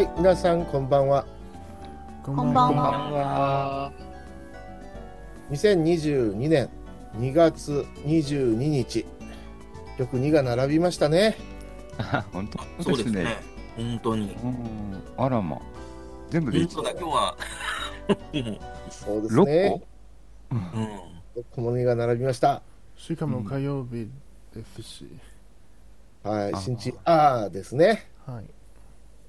はい、皆さんこんばんは。ここんばんはは。2022年2月22日。よく2が並びましたね。あ 本当そうですねね。。本当に。うんあらま。全部で本当だ、今日は。そうです6ね個？うんうん。6個も2が並びました。しかも火曜日ですし、はい、あ新地あーですね。はい。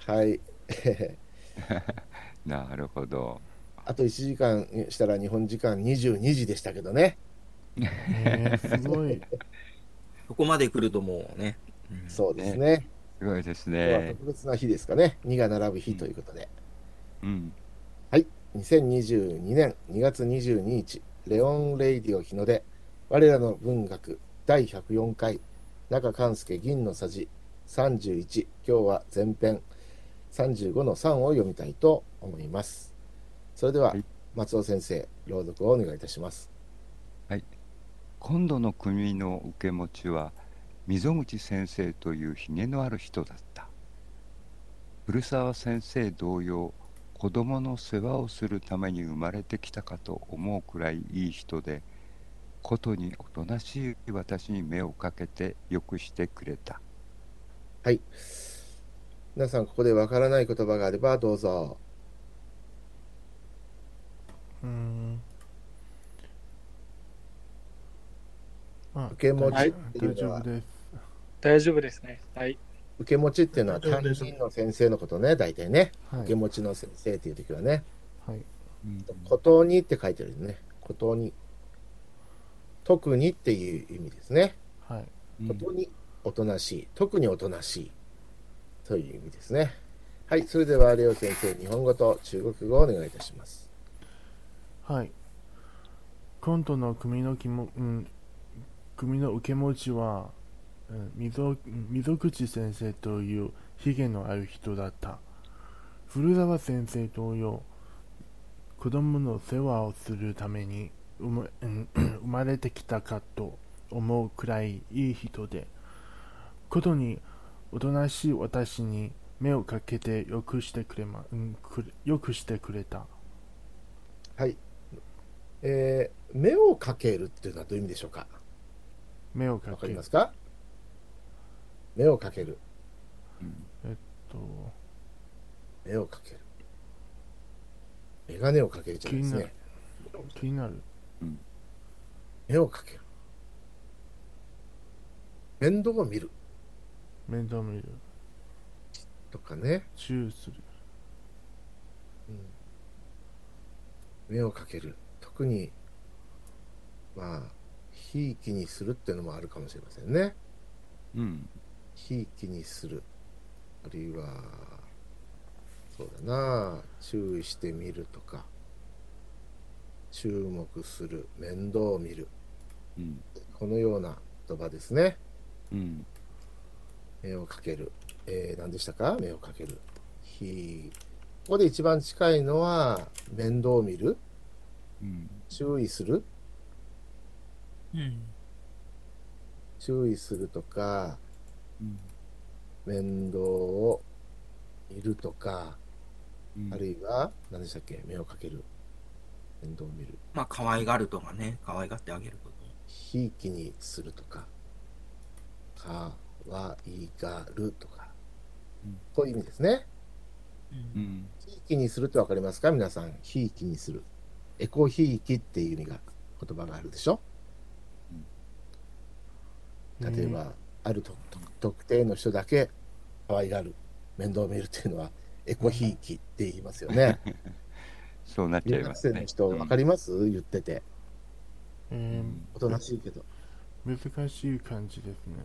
はい。なるほど。あと1時間したら日本時間22時でしたけどね。えー、すごい。そこまで来るともうね。うんそうですね。すごいですね。特別な日ですかね。2が並ぶ日ということで。うん。2022年2月22日、レオン・レイディオ日の出、我らの文学第104回、中勘介銀のさじ31、今日は前編35の3を読みたいと思います。それでははい、松尾先生、朗読をお願いいたします。今度の組の受け持ちは溝口先生というひげのある人だった古澤先生同様子供の世話をするために生まれてきたかと思うくらいいい人でことにおとなしい私に目をかけてよくしてくれたはい。皆さん、ここでわからない言葉があればどうぞ。うーん。あ受け持ち大っていうのは大丈夫です。大丈夫ですね。はい。受け持ちっていうのは担任の先生のことね、大体ね。はい受け。持ちの先生っていう時はね。はい。ことにって書いてるね。ことに。特にっていう意味ですね。はい。うんことにおとなしい。特におとなしい。という意味ですね。はい。それでは、レオ先生、日本語と中国語をお願いいたします。はい。今度の組のきも、うん、組の受け持ちは、うん溝溝口先生というひげのある人だった。古澤先生同様、子供の世話をするために生ま,うん、生まれてきたかと思うくらいいい人で、ことにおとなしい私に目をかけてよくしてくれま、うん、くれよくしてくれた。はい。えー目をかけるっていうのはどういう意味でしょうか？目をかけるりますか？目をかける。と目をかける。眼鏡をかけるじゃないですね。気になる。目をかける。面倒を見る面倒見る。とかね。注意する。目をかける。特に、まあ、ひいきにするっていうのもあるかもしれませんね。うんひいきにする。あるいは、そうだな、注意してみるとか、注目する、面倒を見る。うんこのような言葉ですね。うん目をかける。えー、何でしたか？目をかける。ひここで一番近いのは、面倒を見る、うん注意する、うん。注意するとか、うん面倒を見るとか、うんあるいは、何でしたっけ？目をかける。面倒を見る。まあ、可愛がるとかね。可愛がってあげること。ひいきにするとか、かわいがるとかうん、こういう意味ですね。うん。うんひいきにするってわかりますか？皆さん。ひいきにする。エコひいきっていう意味が、言葉があるでしょ？例えば、あるとと特定の人だけ可愛がる、面倒を見るっていうのは、エコひいきって言いますよね。そうなっち留ゃいますね学生の人、わかります？言ってて。えおとなしいけど。ー、難しい感じですね。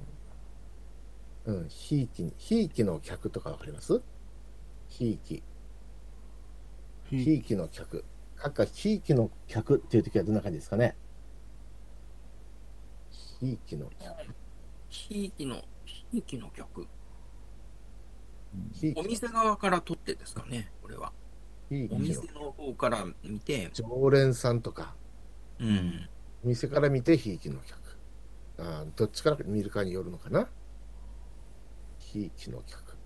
うん、ひいきに、ひいきの客とかわかります？ひいき。ひひいきの客。かっかひいきの客っていう時はどんな感じですかね？ひいきの客。ひいきの、ひいきの客。ひいきお店側から取ってですかね、これは。お店の方から見て、常連さんとか、うん。お店から見てひいきの客。あーどっちから見るかによるのかな？ひいきの客。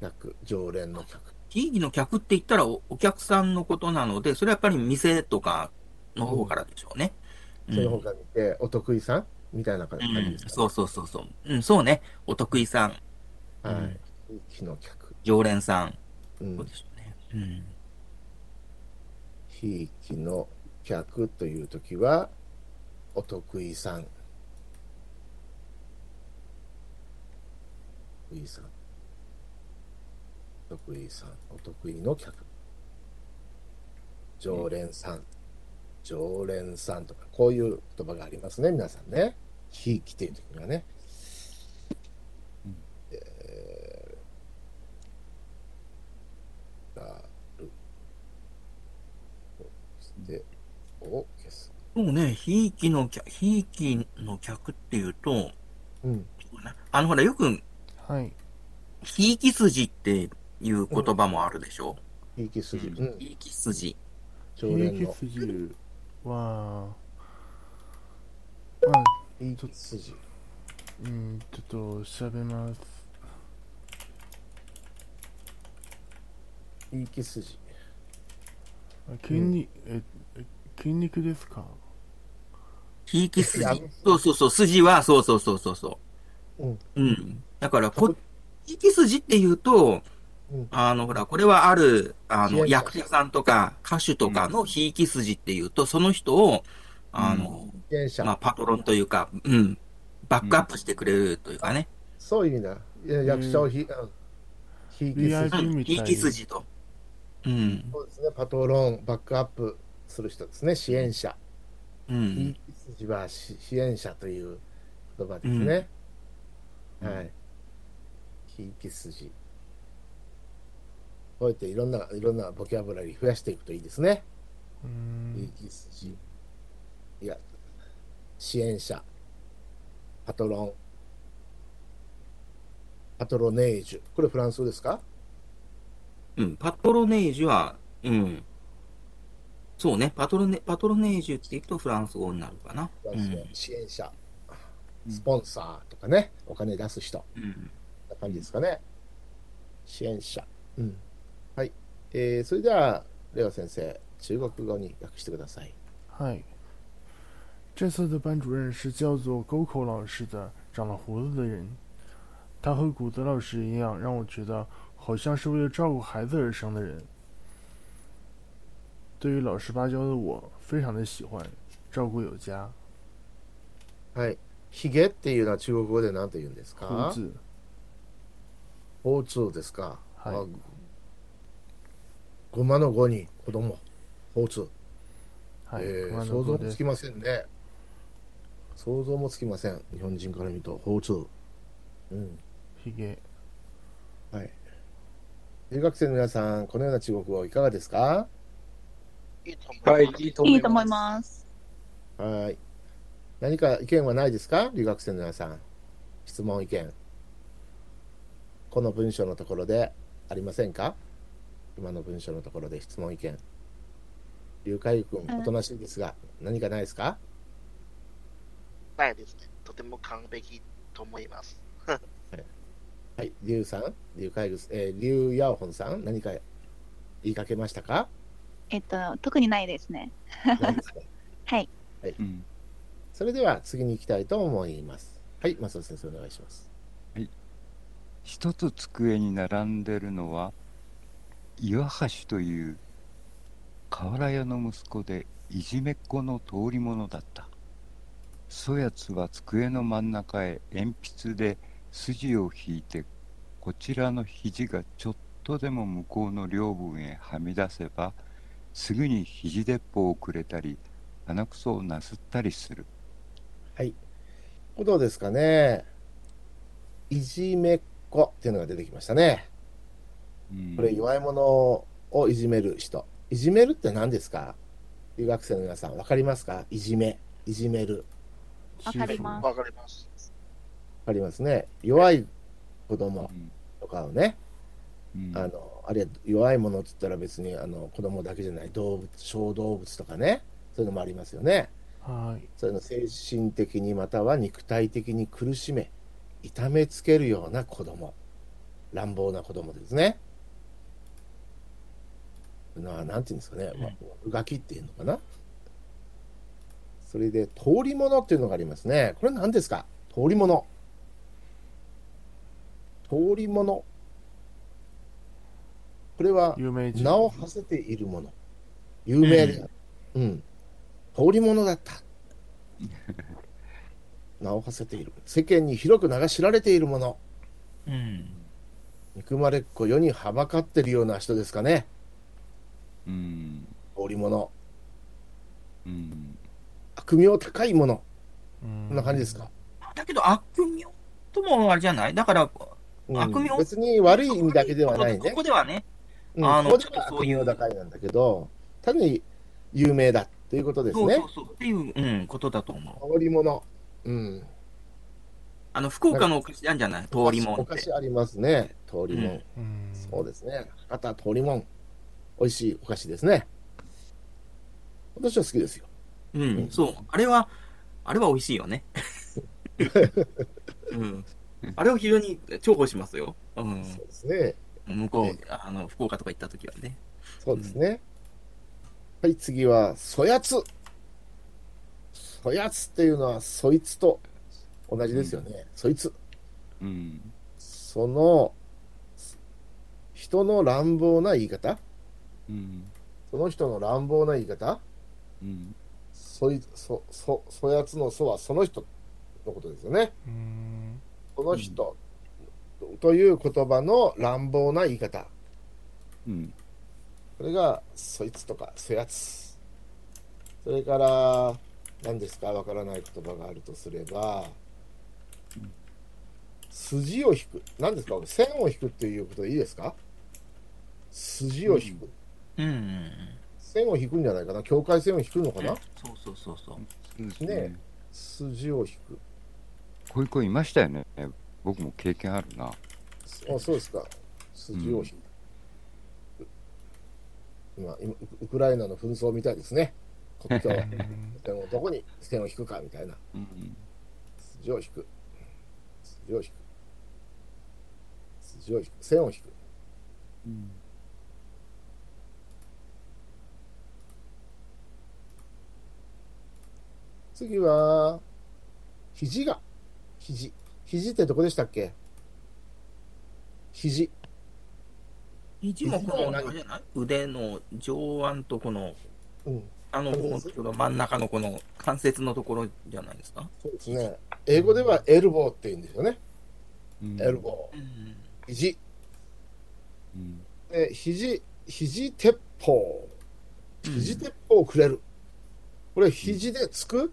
客、常連の客。ひいきの客って言ったらおお客さんのことなので、それはやっぱり店とかの方からでしょうね。うんその他見て、お得意さんみたいな感うんじですか、そうそうそうそう。うん、そうね。お得意さん、はい。ひいきの客。常連さん、う。そうんでしょうね。うん。ひいきの客というときは、お得意さん。得意さん。お得意さん。お得意の客。常連さん。常連さんとか、こういう言葉がありますね、皆さんね。ひいきというときにはね。えー、がる。そして、を消す。そうね、ひいきの客、ひいきの客っていうと、うん。あのほら、よく、はい。ひいき筋っていう言葉もあるでしょ？ひいき筋。ううんん。ひいき筋。常ひいき。筋は、まあ、ひいき筋。うん、ちょっと調べます。ひいき筋。あ筋肉、え、え筋肉ですか？ひいき筋。そうそうそう、筋は、そうそうそうそうそう。うん。うん。だから、こ、ひいき筋っていうと、うんあの、ほら、これはある、あの、役者さんとか歌手とかのひいき筋っていうと、その人を、あの。まあ、パトロンというか、うん、バックアップしてくれるというかね。そういう意味だ。いや役者をひ、うんひいき筋。うん、ひいき筋と。うん。そうですね。パトロン、バックアップする人ですね。支援者。うひいん。き筋はし支援者という言葉ですね。はい。ひいき筋。こうやっていろんな、いろんなボキャブラリー増やしていくといいですね。うひいん。き筋。いや、支援者。パトロン。パトロネージュ。これフランス語ですか？うん。パトロネージュは、うん。そうね。パトロネ、パトロネージュって言うとフランス語になるかな。フランス語支援者。うんスポンサーとかね。お金出す人。うん。感じですかね。支援者。うん。はい。えー、それでは、レオ先生、中国語に訳してください。嗨，这次的班主任是叫做沟口老师的，长了胡子的人。他和古德老师一样，让我觉得好像是为了照顾孩子而生的人。对于老实巴交的我，非常的喜欢，照顾有加。はい。ヒゲっていうのは中国語で何と言うんです胡か子，交通ですか？はいあごまの語に子供。交通。はい、えー熊想像もつき。ませんね。想像もつきません。日本人から見ると、交通。うん。ひげ。はい。留学生の皆さん、このような中国語いかがですか？いいと思います。はい、いいと思います。いいと思います。はい。何か意見はないですか？留学生の皆さん。質問、意見。この文章のところでありませんか？今の文章のところで質問、意見。劉海君、うんおとなしいですが、何かないですか？ないですね。とても完璧と思います。はい。劉さん、劉海君、えー、劉ヤオホンさん、何か言いかけましたか？えっと、特にないですね。ないですね はい。うんそれでは次に行きたいと思います。はい、松尾先生お願いします。一つ机に並んでるのは岩橋という瓦屋の息子でいじめっ子の通り者だった。そやつは机の真ん中へ鉛筆で筋を引いてこちらの肘がちょっとでも向こうの両分へはみ出せばすぐに肘鉄砲をくれたり鼻くそをなすったりする。はい。どうですかね。いじめっ子っていうのが出てきましたね。うんこれ弱い者をいじめる人。いじめるって何ですか？留学生の皆さん、わかりますか？いじめ、いじめる。わかりますわかります。わかりますね。弱い子供うんとかをね、うんあの、あるいは弱いものって言ったら別にあの子供だけじゃない動物、小動物とかね、そういうのもありますよね。はい。そういうの精神的にまたは肉体的に苦しめ、痛めつけるような子供。乱暴な子供ですね。ななんていうんですかね、まあ、うがきっていうのかな。それで、通り物っていうのがありますね。これ何ですか？通り物。通り物。これは、有名を馳せているもの。有名である。うん。通り物だった。名を馳せている。世間に広く名が知られているもの。うん。憎まれっ子世にはばかってるような人ですかね。うん。通り物。うん。悪名高いもの。うんこんな感じですか。だけど悪名ともあれじゃない？だから、うん悪名？別に悪い意味だけではないねこ。こではね、うん、あのちょっとそういう悪名高いなんだけど、単に有名だっていうことですねそうそう。そうっていう、うん、ことだと思う。通り物。うん。あの、福岡のお菓子なんじゃない？通りもんって。お菓子ありますね。通り物。うんうんそうですね。博多通りもん。美味しいお菓子ですね。私は好きですよ。うん、そう。あれは、あれは美味しいよね。うん。あれを非常に重宝しますよ。うん。そうですね。向こえう、あの、福岡とか行った時はね。そうですね。はい、次は、そやつ。そやつっていうのは、そいつと同じですよね。そいつ。うん。その、人の乱暴な言い方うん。その人の乱暴な言い方うん。そい、そ、そ、そやつのそはその人のことですよね。うんその人という言葉の乱暴な言い方。うん。これが、そいつとか、そやつ。それから、何ですか？わからない言葉があるとすれば、筋を引く。何ですか？線を引くっていうことでいいですか？筋を引く。うんうんうん。線を引くんじゃないかな？境界線を引くのかな、そうそうそうそう。ねね。筋を引く。こういう子いましたよね。僕も経験あるな。あそうですか。筋を引く。今今、ウウクライナの紛争みたいですね。国境線をどこに線を引くかみたいな。うん。筋を引く。筋を引く。筋を引く。線を引く。うん。次は、肘が。肘。肘ってどこでしたっけ？肘。肘もこの、腕の上腕とこの、うん。あの、このちょうど真ん中のこの関節のところじゃないですか？そうですね。英語ではエルボーって言うんですよね。うんエルボー。うん。肘。うん。で、肘、肘鉄砲。肘鉄砲をくれる。これ、肘でつく？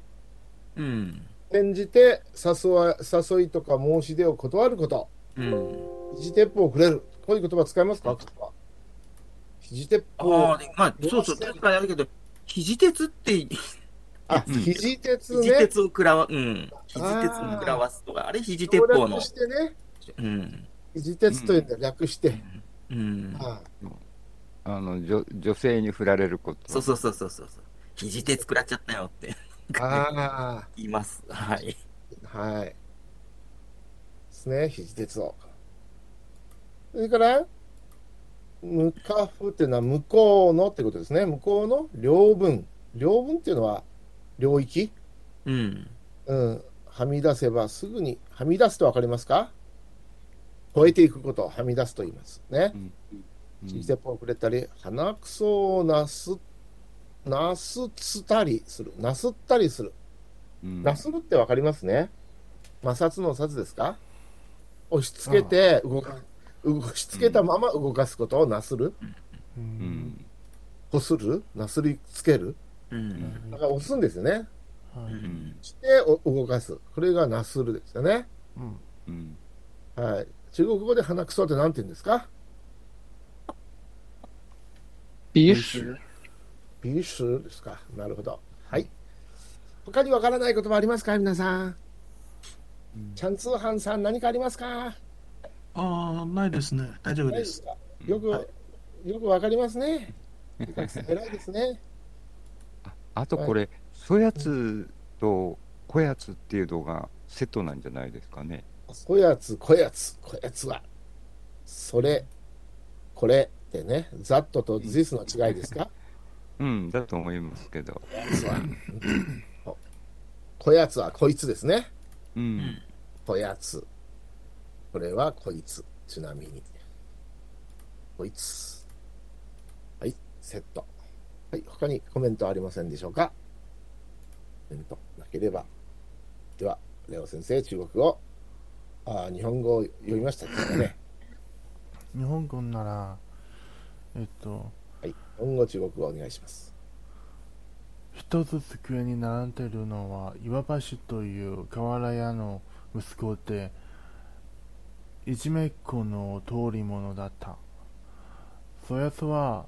うん。転じて誘わ誘いとか申し出を断ること。うん。肘鉄砲をくれる。こういう言葉使いますか？肘鉄あ砲あ、。でまあ、そうそう、確かにあるけど、肘鉄って、あ、うん肘鉄肘ね。鉄を食らわ、うん。肘鉄を食らわすとか、あれ肘鉄砲の略。してね。うん。肘鉄というんだ、略して。うん。はあの女女性に振られること。そうそうそうそうそう。肘鉄食らっちゃったよってい。あ言います。はい。あ、はい。ですね、肘鉄を。それから、向かふっていうのは向こうのってことですね。向こうの領分。領分っていうのは領域？うん。うん。はみ出せばすぐに、はみ出すとわかりますか？超えていくことをはみ出すと言いますね。小鉄砲をくれたり、鼻くそをなす、なすつたりする。なすったりする。うんなするってわかりますね摩擦の札ですか？押し付けて動か、押し付けたまま動かすことをなする？ううんん。こする？なすりつける？うん。だから押すんですよね。はいうん。してお動かす。これがなするですよね。うんうん。はい。中国語で鼻くそって何て言うんですか？鼻屎、ビシュですか。なるほど。はい。他にわからない言葉ありますか？皆さん。チャンツーハンさん何かありますか？ああ、ないですね。大丈夫で。すよく、よくわかりますね。偉いですね。ああとこれ、そやつとこやつっていうのがセットなんじゃないですかね。こやつ、こやつ、こやつは。それ、これってね、that と this の違いですか？うん、だと思いますけど。こやつは、ここやつはこいつですね。うん。こやつ。これはこいつ。ちなみに。こいつ。はい、セット。はい、他にコメントありませんでしょうか？コメントなければ。では、レオ先生、中国語。あー日本語を読みましたですかね。日本語なら、えっと、はい、日本語、中国語お願いします。一つ机に並んでるのは岩橋という瓦屋の息子でいじめっ子の通り者だった。そやつは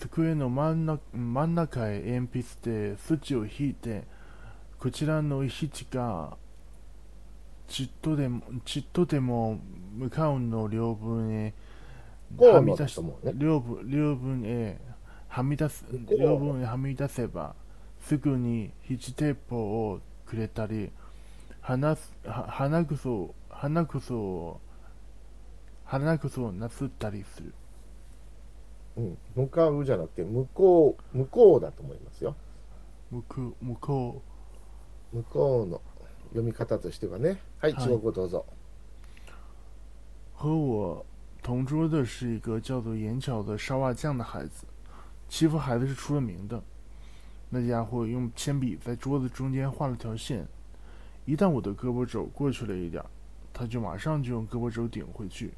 机の真ん中真ん中へ鉛筆で筋を引いてこちらの石がちっとでもちっとでも向かうの両分へはみ出しね。両分両分へはみ出す両分へはみ出せばすぐに七鉄砲をくれたり鼻鼻くそを鼻くそを鼻くそをなすったりするうん、向かうじゃなくて、向こう、向こうだと思いますよ。向く向こ向こうの読み方としてはね。はい、はい中国語どうぞ。う和我同桌的是一个叫做眼角的烧瓦匠的孩子，欺负孩子是出了名的。那家伙用铅笔在桌子中间画了条线，一旦我的胳膊肘过去了一点儿，他就马上就用胳膊肘顶回去，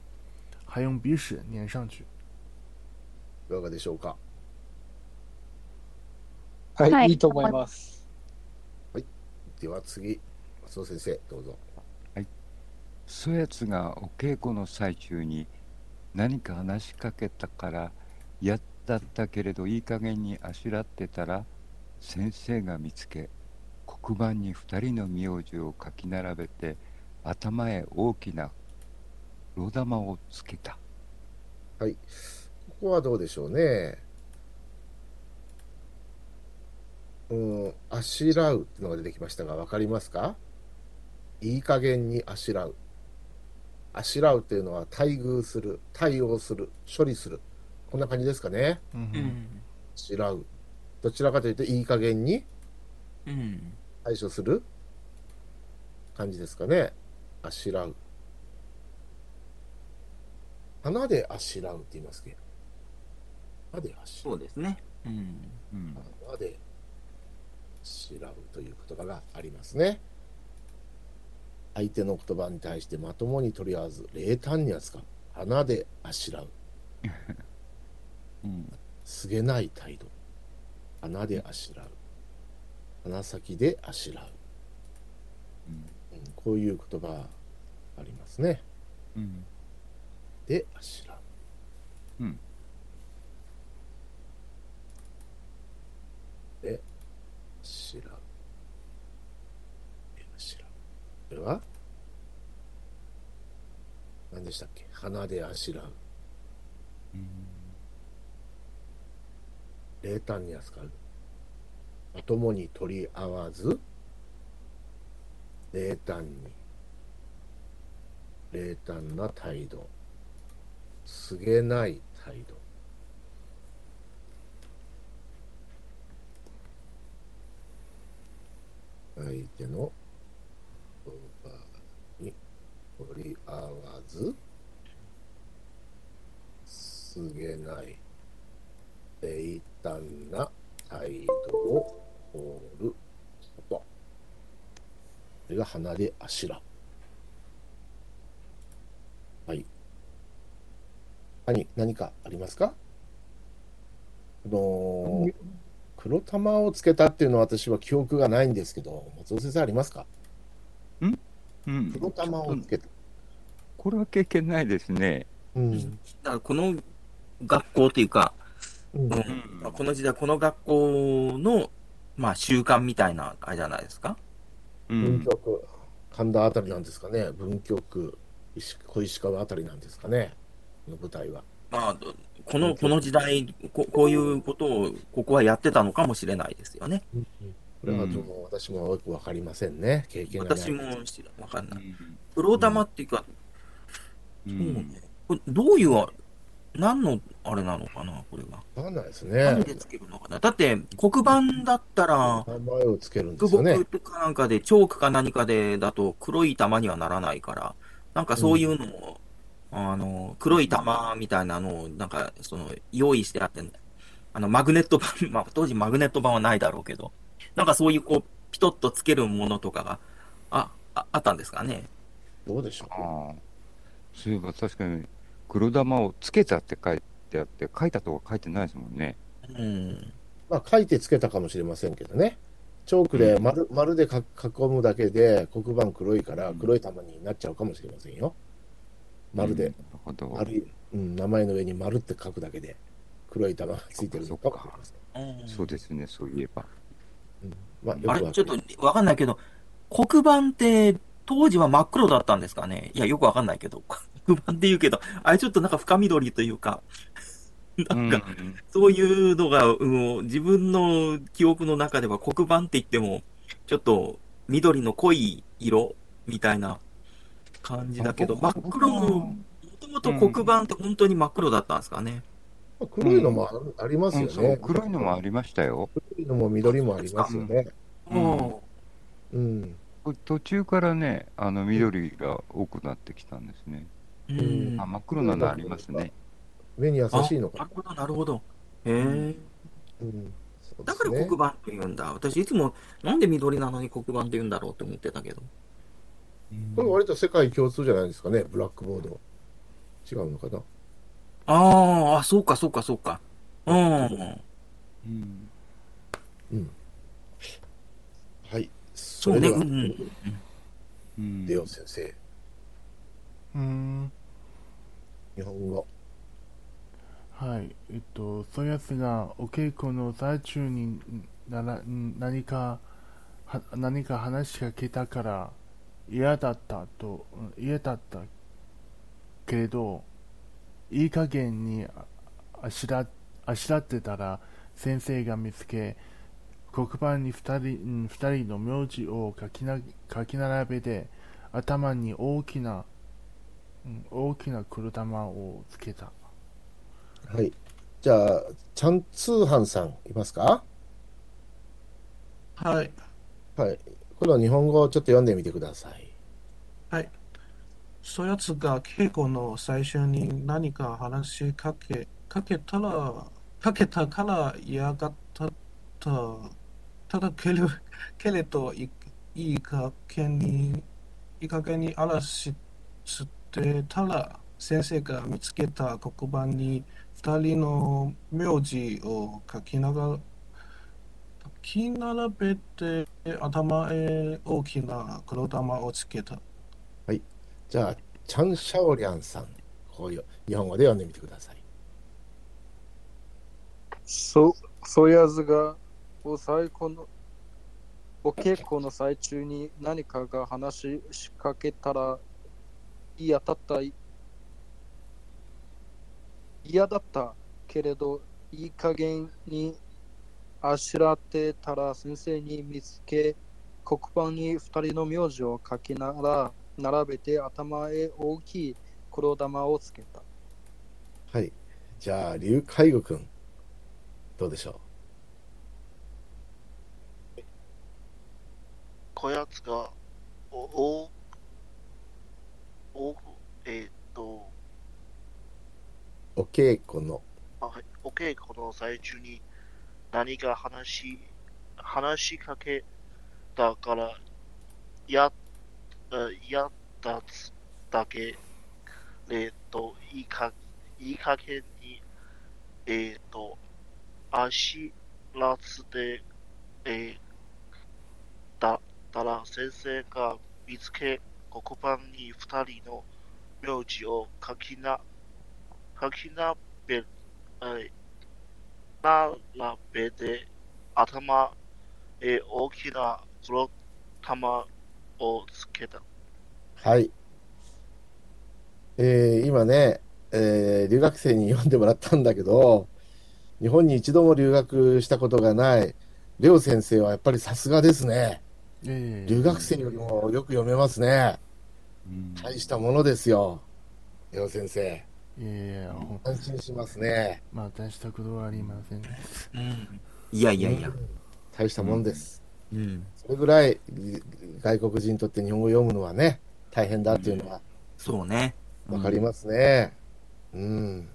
还用鼻屎粘上去。いかがでしょうか？はい、はいい、いと思います。では次、松尾先生、どうぞ。そやつがお稽古の最中に何か話しかけたからやったったけれどいい加減にあしらってたら先生が見つけ黒板に二人の名字を書き並べて頭へ大きな黒玉をつけたはい。ここはどうでしょうね。うん、あしらうっていうのが出てきましたが、わかりますか？いい加減にあしらう。あしらうっていうのは待遇する、対応する、処理する。こんな感じですかね。うん。あしらう。どちらかというと、いい加減にうん。対処する感じですかね。あしらう。花であしらうって言いますけ？ど。花であしらうそうですね。うん。うん花であしらうという言葉がありますね。相手の言葉に対してまともに取り合わず、冷淡に扱う。花であしらう。うんすげない態度。花であしらう。鼻先であしらう。うんうんこういう言葉ありますね。うんであしらう。うんであしらう。であしらう。これは？何でしたっけ？鼻であしらう。うん冷淡に扱う。まともに取り合わず、冷淡に。冷淡な態度。告げない態度。相手の言葉に取り合わず、告げない。冷淡な態度を取ること。これが鼻であしら。はい。何、何かありますか？あのー黒玉をつけたっていうのは私は記憶がないんですけど、松尾先生ありますか？うん黒玉をつけた。これは経験ないですね。うん。だからこの学校というか、うんうんまあこの時代、この学校の、まあ、習慣みたいな、あれじゃないですか？うん文京区、神田あたりなんですかね。文京区、石小石川あたりなんですかね。この舞台は。まあ、この、この時代こ、こういうことを、ここはやってたのかもしれないですよね。これはちょっと私もよくわかりませんね。経験が。私も知らわかんない。うん黒玉っていうか、うそうねん。これどういう、何のあれなのかな、これは。わかんないですね。何でつけるのかな。だって、黒板だったら、名前をつけるんでクすよね。ボかなんかで、チョークか何かでだと黒い玉にはならないから、なんかそういうのを、あの、黒い玉みたいなのを、なんか、その、用意してあって、あの、マグネット板、まあ、当時マグネット板はないだろうけど、なんかそういう、こう、ピトッとつけるものとかが、あ、ああったんですかね。どうでしょう？ああそういえば確かに黒玉をつけたって書いてあって、書いたとか書いてないですもんね。うん。まあ、書いてつけたかもしれませんけどね。チョークで丸,、丸でか囲むだけで黒板黒いから黒い玉になっちゃうかもしれませんよ。うんなるほど。丸い、うん、名前の上に丸って書くだけで黒い玉がついてるの。かもしれません。うん。そうですね、そういえば。まあ、よくあれ、ちょっとわかんないけど、黒板って当時は真っ黒だったんですかね？いや、よくわかんないけど、黒板って言うけど、あれちょっとなんか深緑というか、なんか、うん。そういうのが、もう自分の記憶の中では黒板って言っても、ちょっと緑の濃い色みたいな感じだけど、真あっ黒の、もともと黒板って本当に真っ黒だったんですかね？黒いのもありますようんそうね。黒いのもありましたよ。黒いのも緑もありますよね。うんうん。途中からね、あの緑が多くなってきたんですね。うん。あ真っ黒なのありますね。目に優しいのかあなるほど、なるほど。へえ。うん。だから黒板って言うんだ。私いつもなんで緑なのに黒板って言うんだろうって思ってたけど。これ割と世界共通じゃないですかね、ブラックボード。違うのかな？あーあ、そうかそうかそうか。うん。うんはい。そ。れでは、うん。うんレオ先生、うーん日本語。はいえっとそやつがお稽古の最中にならん何かは何か話しかけたから嫌だったとうん嫌だったけれどいい加減にああしらあしらってたら先生が見つけ黒板に二人うん二人の名字を書きな書き並べて頭に大きなうん大きな黒玉をつけたはい。じゃあ、ちゃん通販さんいますか？はい。はい。これは日本語をちょっと読んでみてください。はい。そやつが稽古の最初に何か話しかけ、かけたら、かけたから嫌がったた。ただけれけれどいいい加減に、いい加減に嵐してたら、先生が見つけた黒板に二人の名字を書きながら、書き並べて頭へ大きな黒玉をつけた。じゃあ、チャン・シャオリャンさん、こういう日本語で読んでみてください。そ、そやつがお最後のお稽古の最中に何かが話ししかけたら嫌だった嫌だったけれどいい加減にあしらってたら先生に見つけ黒板に二人の名字を書きながら並べて頭へ大きい黒玉をつけた。はい。じゃあ、劉海悟くん、どうでしょこやつが、お、お、お、えーっと、うお稽古の、あはい、お稽古の最中に何か話し、話しかけたから、や、やったつだけ、えーっと、いいか、いい加減に、えーっと、足らつで、えー、だったら先生が見つけ、黒板に二人の名字を書きな、書きなべ、はい、並べて頭へ大きな黒玉をつけた。はい。えー今ね、えー留学生に読んでもらったんだけど、日本に一度も留学したことがない、レオ先生はやっぱりさすがですね。ええ留学生よりもよく読めますね。うん大したものですよ。レオ先生。いやいや、ほん安心しますね。まあ、大したことはありませんね。うん。いやいやいや。大したもんです。うん。それぐらい外国人にとって日本語を読むのはね、大変だっていうのはそうね。わかりますね。うん。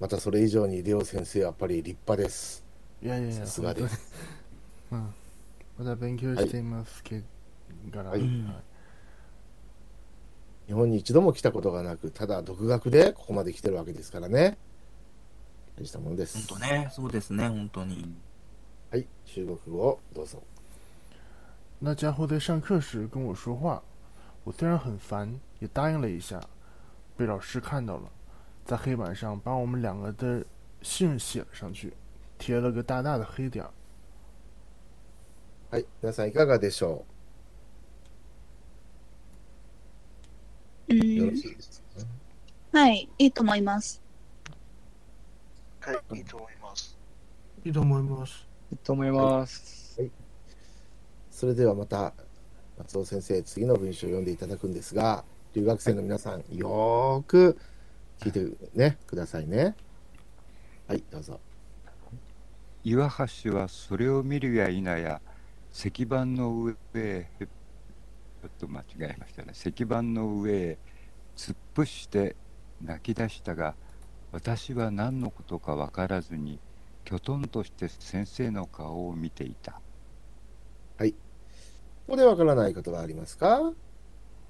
またそれ以上にレオ先生はやっぱり立派です。いやいやいや、さすがで本す。当に。うん。まだ勉強していますけど、から、はいうん日本に一度も来たことがなく、ただ独学でここまで来てるわけですからね。大したもんです。本当ね。そうですね、本当に。はい、中国語をどうぞ。那家伙在上课时跟我说话，我虽然很烦，也答应了一下，被老师看到了，在黑板上把我们两个的姓写了上去，贴了个大大的黑点儿。はい、皆さんいかがでしょう？うよろんしいですかはい、いいと思います。はい、いいと思います。いいと思います。いいと思います。それではまた松尾先生次の文章を読んでいただくんですが留学生の皆さんよーく聞いてねくださいねはいどうぞ岩橋はそれを見るや否や石板の上へちょっと間違えましたね。石板の上へ突っ伏して泣き出したが私は何のことか分からずにきょとんとして先生の顔を見ていた。ここでわからないことはありますか？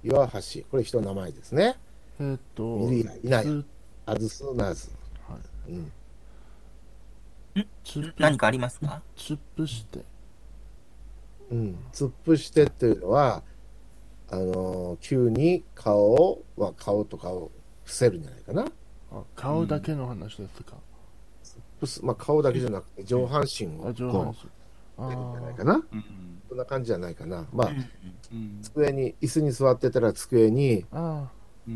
岩橋。これ人の名前ですね。えーっと、見るやい。ない。つアズスナーズ、はい。うん、つっ何かありますか？突っ伏して、うん、突っ伏してっていうのはあのー急に顔を、まあ、顔とかを伏せるんじゃないかな。あ顔だけの話ですか？まあ、顔だけじゃなくて上半身をこ半身。う出るんじゃないかあなうんそんな感じじゃないかな。まあうん机に椅子に座ってたら机に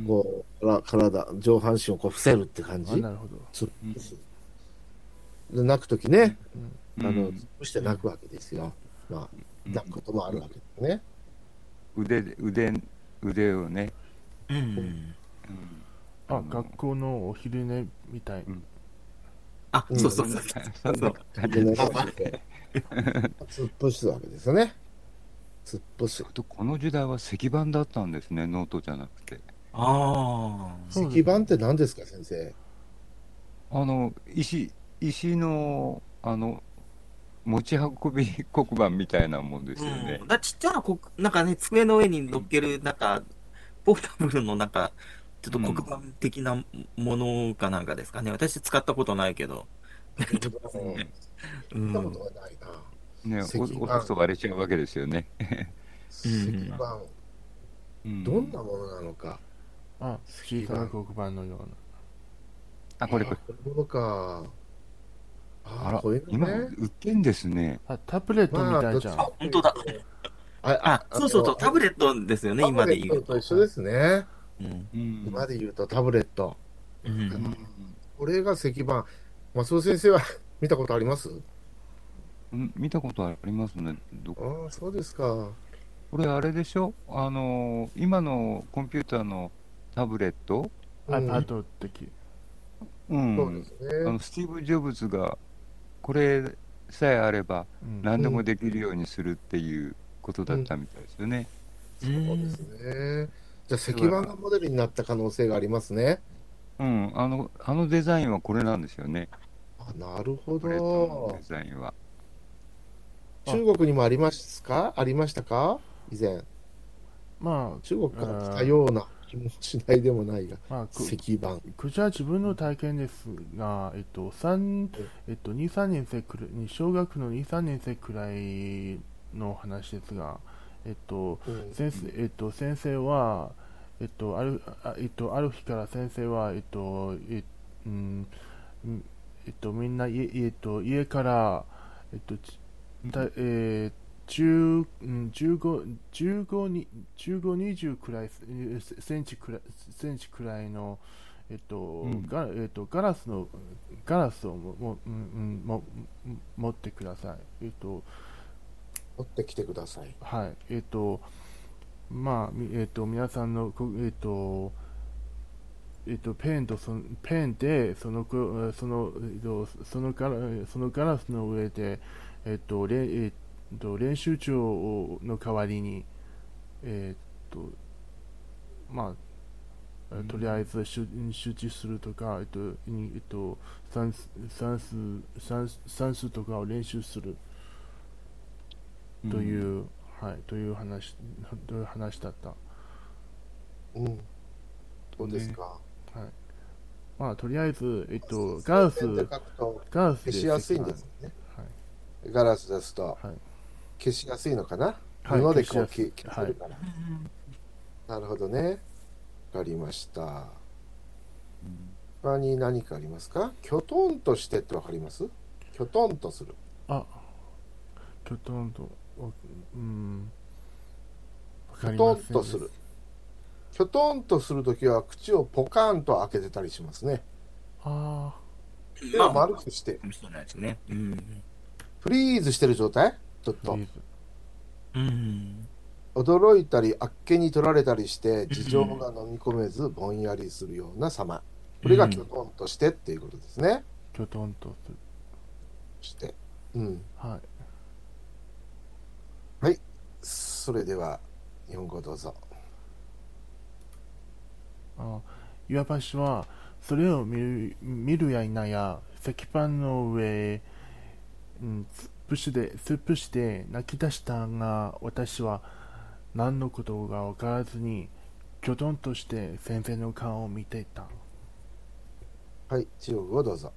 こうから体上半身をこう伏せるって感あ、じなるほど。泣く時ね。うん。あのうん。突っ伏して泣くわけですよ。まあ泣くこともあるわけですね腕で腕腕をね、うん。うん。あ、学校のお昼寝みたい。あ、そうそうそう。そんな感じで。突っ伏すわけですよね。突っ伏すあとこの時代は石板だったんですねノートじゃなくて。ああ。石板って何ですか先生？あの石石のあの持ち運び黒板みたいなもんですよね。うん、だちっちゃなこ、なんかね、机の上に乗っける、なんか、ポータブルのなんか、ちょっと黒板的なものかなんかですかね。私使ったことないけど。う見たこんとがないな。ねとすと割れちゃうわけですよね、石板。うん。どんなものなのか。あ、小さな黒板のような。あこれこれ。あこういうものかあらあこういうの今ね売ってんですね。あ、タブレットみたいじゃん。まああ本当だ。ああ、そうそうそう、タブレットですよね、今で言うタブレットと一緒ですね。うん。うん今で言うとタブレット。うん。これが石板。松尾先生は 見たことあります？うん見たことありますね。どああそうですか。これあれでしょ？あの今のコンピューターのタブレット、うん。iPad 的。うん。そうですね。あのスティーブ・ジョブズがこれさえあればうん。何でもできるようにするっていうことだったみたいですよね。そうですね。じゃあ石板がモデルになった可能性がありますね。うん、あのあのデザインはこれなんですよね。あなるほど。デザインは。中国にもありますか？ありましたか？以前。まあ、中国から来たような気もしないでもないがまあ、く石板。こちら自分の体験ですが、えっと、三えっと、2、3年生くらい、小学の2、3年生くらいの話ですが、えっと、うん。先生、えっと、先生は、えっと、ある、あえっと、ある日から先生は、えっと、えうん、うんえっと、みんな家、えっと、家から、えっと、えー、10うん15、15に、15、20くらい、センチくらい、センチくらいの、えっと、んガえっと、ガラスの、ガラスをも、も、うん、も、持ってください。えっと、持ってきてくださいはい、えっ、と、まあ、みえっ、と、皆さんの、こえっ、と、えっと、ペンとそのペンでそのくその、えっと、そのガラそのガラスの上で、えっとれえっと、練習帳の代わりに、えっとまあ、とりあえず集集中するとか、えっとにえっと、算数算数算算数とかを練習するという、はい、という話という話だった。うん。どうですか？はい。まあ、とりあえず、えっと、ガラス、ガラスで消しやすいんですね。はい。ガラスですとはい。消しやすいのかな？はい布でこう消消消せるから。なるほどね。わかりました。他に何かありますか？きょとんとしてってわかります？きょとんとする。あ、きょとんと、おうん、わきょとんんとする。きょとんとするときは口をポカーンと開けてたりしますね。あ手を丸くして、そうなんですね。うん。フリーズしてる状態ちょっあ、とうん。驚いたりあっけに取られたりして事情が飲み込めずぼんやりするような様。これがきょとんとしてっていうことですね、きょとんと。して。うん。はい。それでは日本語どうぞ。あ岩橋は、それを見る見るや否や、石板の上、うん、突っ伏して、突っ伏して泣き出したが、私は何のことが分からずに、きょとんとして先生の顔を見ていた。はい中国語どうぞ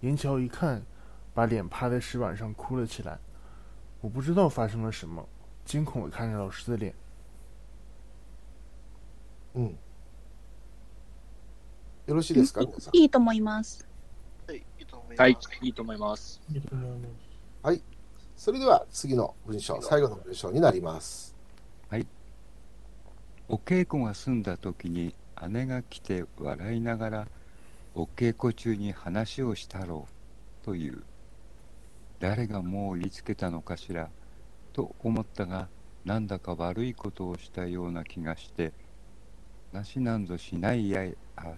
眼瞧一看，把脸趴在石板上哭了起来。我不知道发生了什么，惊恐地看着老师的脸。うんよろしいですか？皆さんいいと思います。はい、いいと思います。はい、いいと思います。はい。それでは次の文章最後の文章になります。はい。お稽古が済んだ時に姉が来て笑いながらお稽古中に話をしたろうという誰がもう言いつけたのかしらと思ったがなんだか悪いことをしたような気がして話なんぞしないやいあ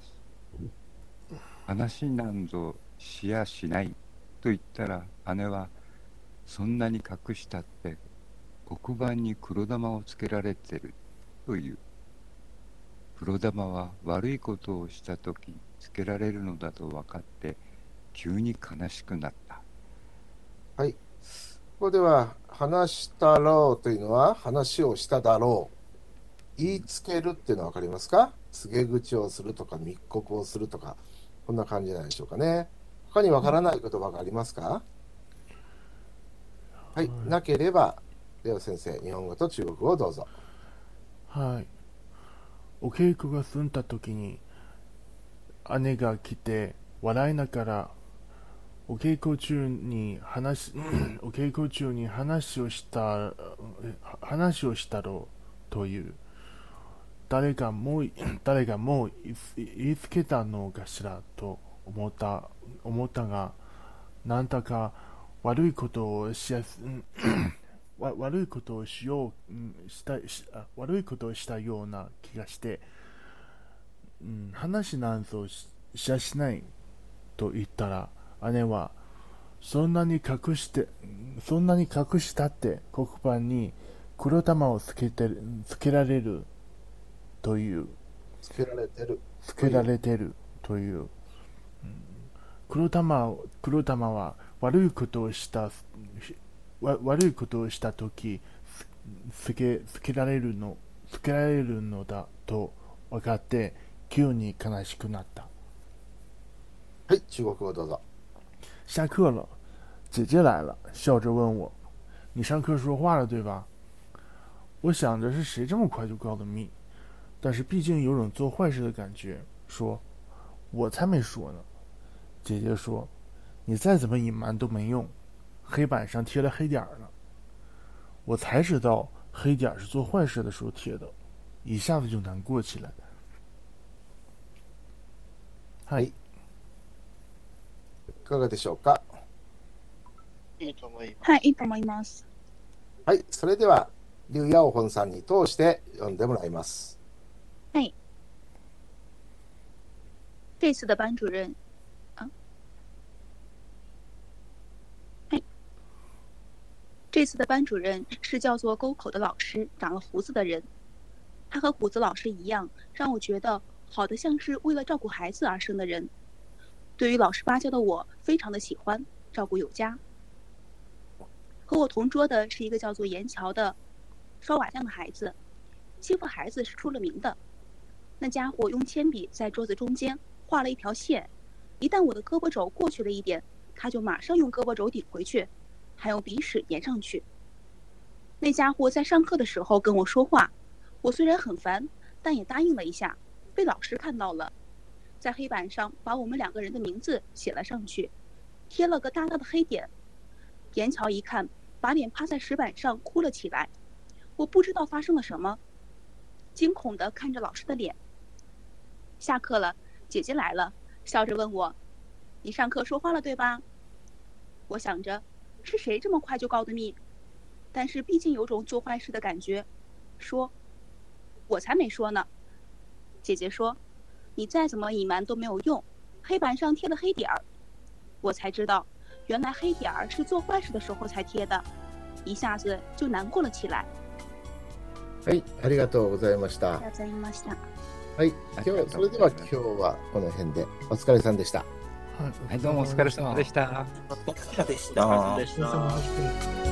話なんぞしやしないと言ったら姉はそんなに隠したって黒板に黒玉をつけられてるという。黒玉は悪いことをした時つけられるのだと分かって急に悲しくなった。はい。ここでは話したろうというのは話をしただろう。言いつけるっていうのは分かりますか？告げ口をするとか密告をするとかこんな感じなんでしょうかね。他に分からない言葉がありますか？はい、なければレオ先生日本語と中国語をどうぞ。はい。お稽古が済んだ時に、姉が来て、笑いながら、お稽古中に話、お稽古中に話をした、え話をしたろうという、誰がもう、誰がもう言いつ言いつけたのかしらと思った、思ったが、なんだか悪いことをしやす、わ悪いことをしよう、うんした悪いことをしたような気がして、うん、話なんぞししやしないと言ったら姉はそんなに隠してそんなに隠したって黒板に黒玉をつけてるつけられるという。つけられてる。つけられてるという、うん。黒玉を黒玉は悪いことをしたわ悪いことをしたときつつけつけられるのつけられるのだと分かって急に悲しくなったはい中国語どうぞ下课了姐姐来了笑着问我你上课说话了对吧我想着是谁这么快就告的密但是毕竟有种做坏事的感觉说我才没说呢姐姐说 你再怎么隐瞒都没用黑板上贴了黑点儿呢。我才知道黑点儿是做坏事的时候贴的，一下子就难过起来。はい、いかがでしょうかいいと思います。はい、いいと思います。はいそれでは劉耀本さんに通して読んでもらいますはい。 这次的班主任， 这次的班主任是叫做沟口的老师，长了胡子的人。他和胡子老师一样，让我觉得好的像是为了照顾孩子而生的人。对于老实巴交的我，非常的喜欢，照顾有加。和我同桌的是一个叫做严桥的烧瓦匠的孩子，欺负孩子是出了名的。那家伙用铅笔在桌子中间画了一条线，一旦我的胳膊肘过去了一点，他就马上用胳膊肘顶回去，还用鼻屎粘上去。那家伙在上课的时候跟我说话。我虽然很烦，但也答应了一下。被老师看到了，在黑板上把我们两个人的名字写了上去，贴了个大大的黑点。严乔一看，把脸趴在石板上哭了起来。我不知道发生了什么，惊恐地看着老师的脸。下课了，姐姐来了，笑着问我：“你上课说话了对吧？”我想着，是谁这么快就告的密？但是毕竟有种做坏事的感觉，说。我才没说呢，姐姐说，你再怎么隐瞒都没有用，黑板上贴了黑点儿，我才知道，原来黑点儿是做坏事的时候才贴的，一下子就难过了起来。はい、ありがとうございました。ありがとうございました。はい、今日それでは今日はこの辺でお疲れさんでした。 はい、はい、どうもお疲れ様でした。お疲れ様でした。でした。お疲れ様でした